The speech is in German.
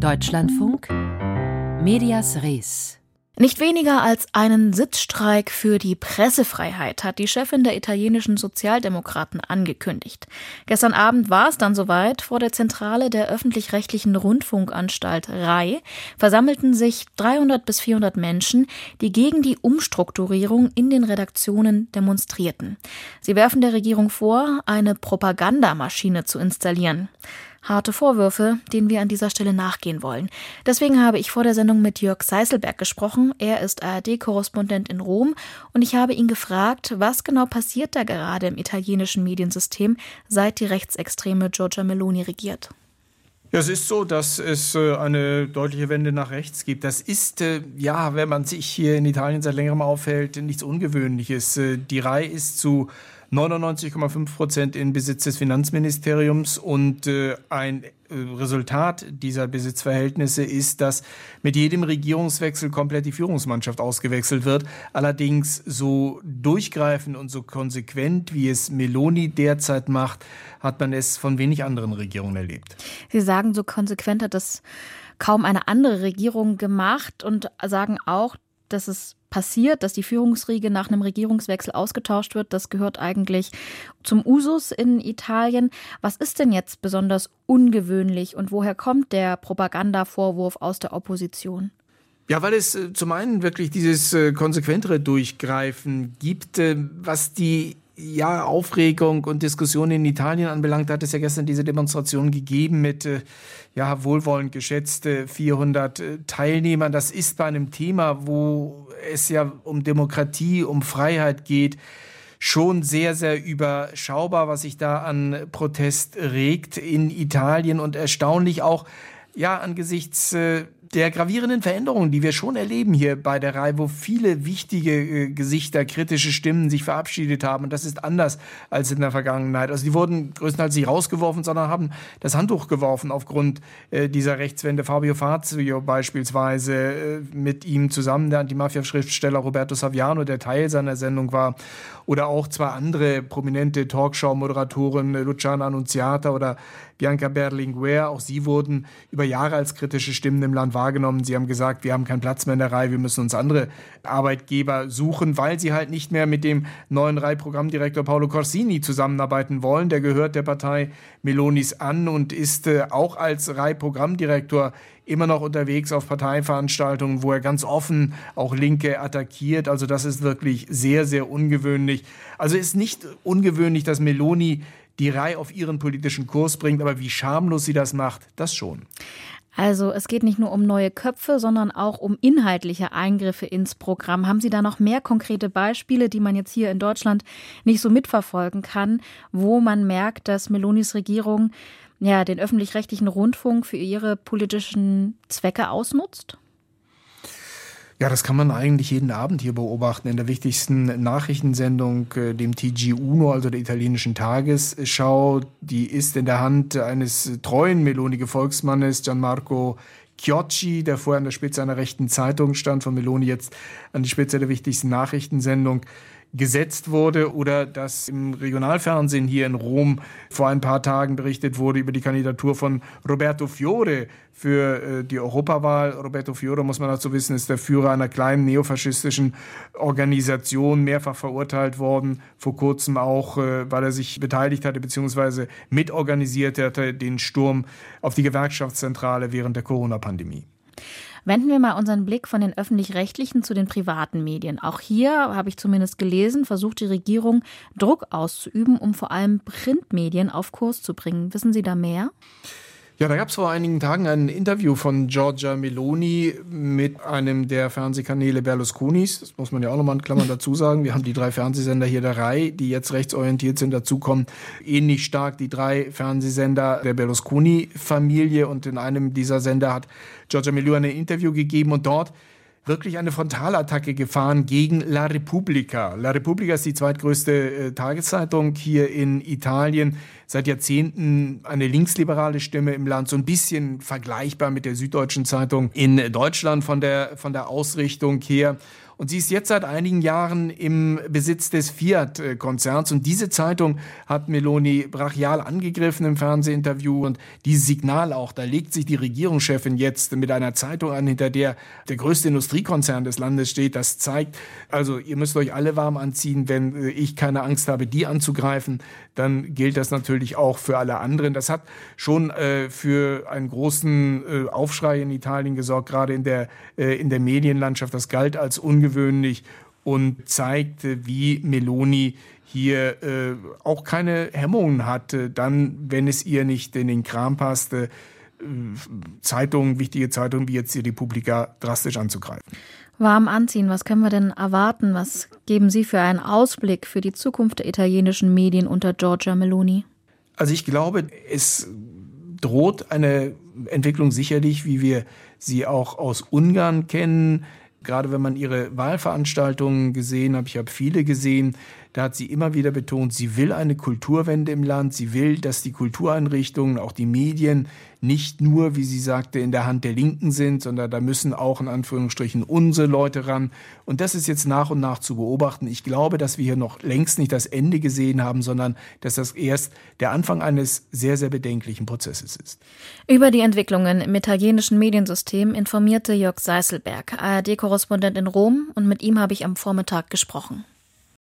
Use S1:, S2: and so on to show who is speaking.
S1: Deutschlandfunk Medias Res
S2: nicht weniger als einen Sitzstreik für die Pressefreiheit hat die Chefin der italienischen Sozialdemokraten angekündigt. Gestern Abend war es dann soweit. Vor der Zentrale der öffentlich-rechtlichen Rundfunkanstalt RAI versammelten sich 300 bis 400 Menschen, die gegen die Umstrukturierung in den Redaktionen demonstrierten. Sie werfen der Regierung vor, eine Propagandamaschine zu installieren harte Vorwürfe, denen wir an dieser Stelle nachgehen wollen. Deswegen habe ich vor der Sendung mit Jörg Seiselberg gesprochen. Er ist ARD-Korrespondent in Rom und ich habe ihn gefragt, was genau passiert da gerade im italienischen Mediensystem, seit die rechtsextreme Giorgia Meloni regiert.
S3: Ja, es ist so, dass es äh, eine deutliche Wende nach rechts gibt. Das ist, äh, ja, wenn man sich hier in Italien seit längerem aufhält, nichts Ungewöhnliches. Äh, die Reihe ist zu 99,5 Prozent in Besitz des Finanzministeriums und äh, ein äh, Resultat dieser Besitzverhältnisse ist, dass mit jedem Regierungswechsel komplett die Führungsmannschaft ausgewechselt wird. Allerdings so durchgreifend und so konsequent, wie es Meloni derzeit macht, hat man es von wenig anderen Regierungen erlebt.
S2: Sie sagen, so konsequent hat das kaum eine andere Regierung gemacht und sagen auch, dass es passiert, dass die Führungsriege nach einem Regierungswechsel ausgetauscht wird. Das gehört eigentlich zum Usus in Italien. Was ist denn jetzt besonders ungewöhnlich und woher kommt der Propagandavorwurf aus der Opposition?
S3: Ja, weil es äh, zum einen wirklich dieses äh, konsequentere Durchgreifen gibt, äh, was die ja, Aufregung und Diskussion in Italien anbelangt, hat es ja gestern diese Demonstration gegeben mit äh, ja, wohlwollend geschätzte 400 äh, Teilnehmern. Das ist bei einem Thema, wo es ja um Demokratie, um Freiheit geht, schon sehr, sehr überschaubar, was sich da an Protest regt in Italien und erstaunlich auch, ja, angesichts äh, der gravierenden Veränderungen, die wir schon erleben hier bei der Reihe, wo viele wichtige äh, Gesichter, kritische Stimmen sich verabschiedet haben. Und das ist anders als in der Vergangenheit. Also die wurden größtenteils nicht rausgeworfen, sondern haben das Handtuch geworfen aufgrund äh, dieser Rechtswende. Fabio Fazio beispielsweise äh, mit ihm zusammen, der Antimafia-Schriftsteller Roberto Saviano, der Teil seiner Sendung war. Oder auch zwei andere prominente Talkshow-Moderatoren, Luciana Annunziata oder Bianca Berlinguer. Auch sie wurden über Jahre als kritische Stimmen im Land. Sie haben gesagt, wir haben keinen Platz mehr in der Reihe, wir müssen uns andere Arbeitgeber suchen, weil sie halt nicht mehr mit dem neuen Reihprogrammdirektor Paolo Corsini zusammenarbeiten wollen. Der gehört der Partei Melonis an und ist äh, auch als Reihprogrammdirektor immer noch unterwegs auf Parteiveranstaltungen, wo er ganz offen auch Linke attackiert. Also das ist wirklich sehr, sehr ungewöhnlich. Also ist nicht ungewöhnlich, dass Meloni die Reihe auf ihren politischen Kurs bringt, aber wie schamlos sie das macht, das schon.
S2: Also es geht nicht nur um neue Köpfe, sondern auch um inhaltliche Eingriffe ins Programm. Haben Sie da noch mehr konkrete Beispiele, die man jetzt hier in Deutschland nicht so mitverfolgen kann, wo man merkt, dass Melonis Regierung ja den öffentlich-rechtlichen Rundfunk für ihre politischen Zwecke ausnutzt?
S3: Ja, das kann man eigentlich jeden Abend hier beobachten in der wichtigsten Nachrichtensendung, äh, dem TG Uno, also der italienischen Tagesschau. Die ist in der Hand eines treuen Meloni-Gefolgsmannes, Gianmarco Chiocci, der vorher an der Spitze einer rechten Zeitung stand, von Meloni jetzt an die Spitze der wichtigsten Nachrichtensendung gesetzt wurde oder dass im Regionalfernsehen hier in Rom vor ein paar Tagen berichtet wurde über die Kandidatur von Roberto Fiore für äh, die Europawahl. Roberto Fiore, muss man dazu wissen, ist der Führer einer kleinen neofaschistischen Organisation, mehrfach verurteilt worden, vor kurzem auch, äh, weil er sich beteiligt hatte bzw. mitorganisiert hatte, den Sturm auf die Gewerkschaftszentrale während der Corona-Pandemie.
S2: Wenden wir mal unseren Blick von den öffentlich-rechtlichen zu den privaten Medien. Auch hier, habe ich zumindest gelesen, versucht die Regierung Druck auszuüben, um vor allem Printmedien auf Kurs zu bringen. Wissen Sie da mehr?
S3: Ja, da gab es vor einigen Tagen ein Interview von Giorgia Meloni mit einem der Fernsehkanäle Berlusconis. Das muss man ja auch nochmal in Klammern dazu sagen. Wir haben die drei Fernsehsender hier der Reihe, die jetzt rechtsorientiert sind, dazukommen. Ähnlich stark die drei Fernsehsender der Berlusconi-Familie. Und in einem dieser Sender hat Giorgia Meloni ein Interview gegeben und dort wirklich eine Frontalattacke gefahren gegen La Repubblica. La Repubblica ist die zweitgrößte äh, Tageszeitung hier in Italien. Seit Jahrzehnten eine linksliberale Stimme im Land, so ein bisschen vergleichbar mit der Süddeutschen Zeitung in Deutschland von der, von der Ausrichtung her. Und sie ist jetzt seit einigen Jahren im Besitz des Fiat-Konzerns. Und diese Zeitung hat Meloni brachial angegriffen im Fernsehinterview. Und dieses Signal auch, da legt sich die Regierungschefin jetzt mit einer Zeitung an, hinter der der größte Industriekonzern des Landes steht. Das zeigt, also ihr müsst euch alle warm anziehen, wenn ich keine Angst habe, die anzugreifen, dann gilt das natürlich auch für alle anderen. Das hat schon äh, für einen großen äh, Aufschrei in Italien gesorgt, gerade in der, äh, in der Medienlandschaft. Das galt als ungewöhnlich ungewöhnlich und zeigte, wie Meloni hier äh, auch keine Hemmungen hatte, dann, wenn es ihr nicht in den Kram passte, äh, Zeitungen, wichtige Zeitungen wie jetzt die Republika drastisch anzugreifen.
S2: Warm anziehen, was können wir denn erwarten? Was geben Sie für einen Ausblick für die Zukunft der italienischen Medien unter Giorgia Meloni?
S3: Also ich glaube, es droht eine Entwicklung sicherlich, wie wir sie auch aus Ungarn kennen, Gerade wenn man ihre Wahlveranstaltungen gesehen hat, ich habe viele gesehen, da hat sie immer wieder betont, sie will eine Kulturwende im Land, sie will, dass die Kultureinrichtungen, auch die Medien nicht nur, wie sie sagte, in der Hand der Linken sind, sondern da müssen auch in Anführungsstrichen unsere Leute ran. Und das ist jetzt nach und nach zu beobachten. Ich glaube, dass wir hier noch längst nicht das Ende gesehen haben, sondern dass das erst der Anfang eines sehr, sehr bedenklichen Prozesses ist.
S2: Über die Entwicklungen im italienischen Mediensystem informierte Jörg Seiselberg, ARD-Korrespondent in Rom, und mit ihm habe ich am Vormittag gesprochen.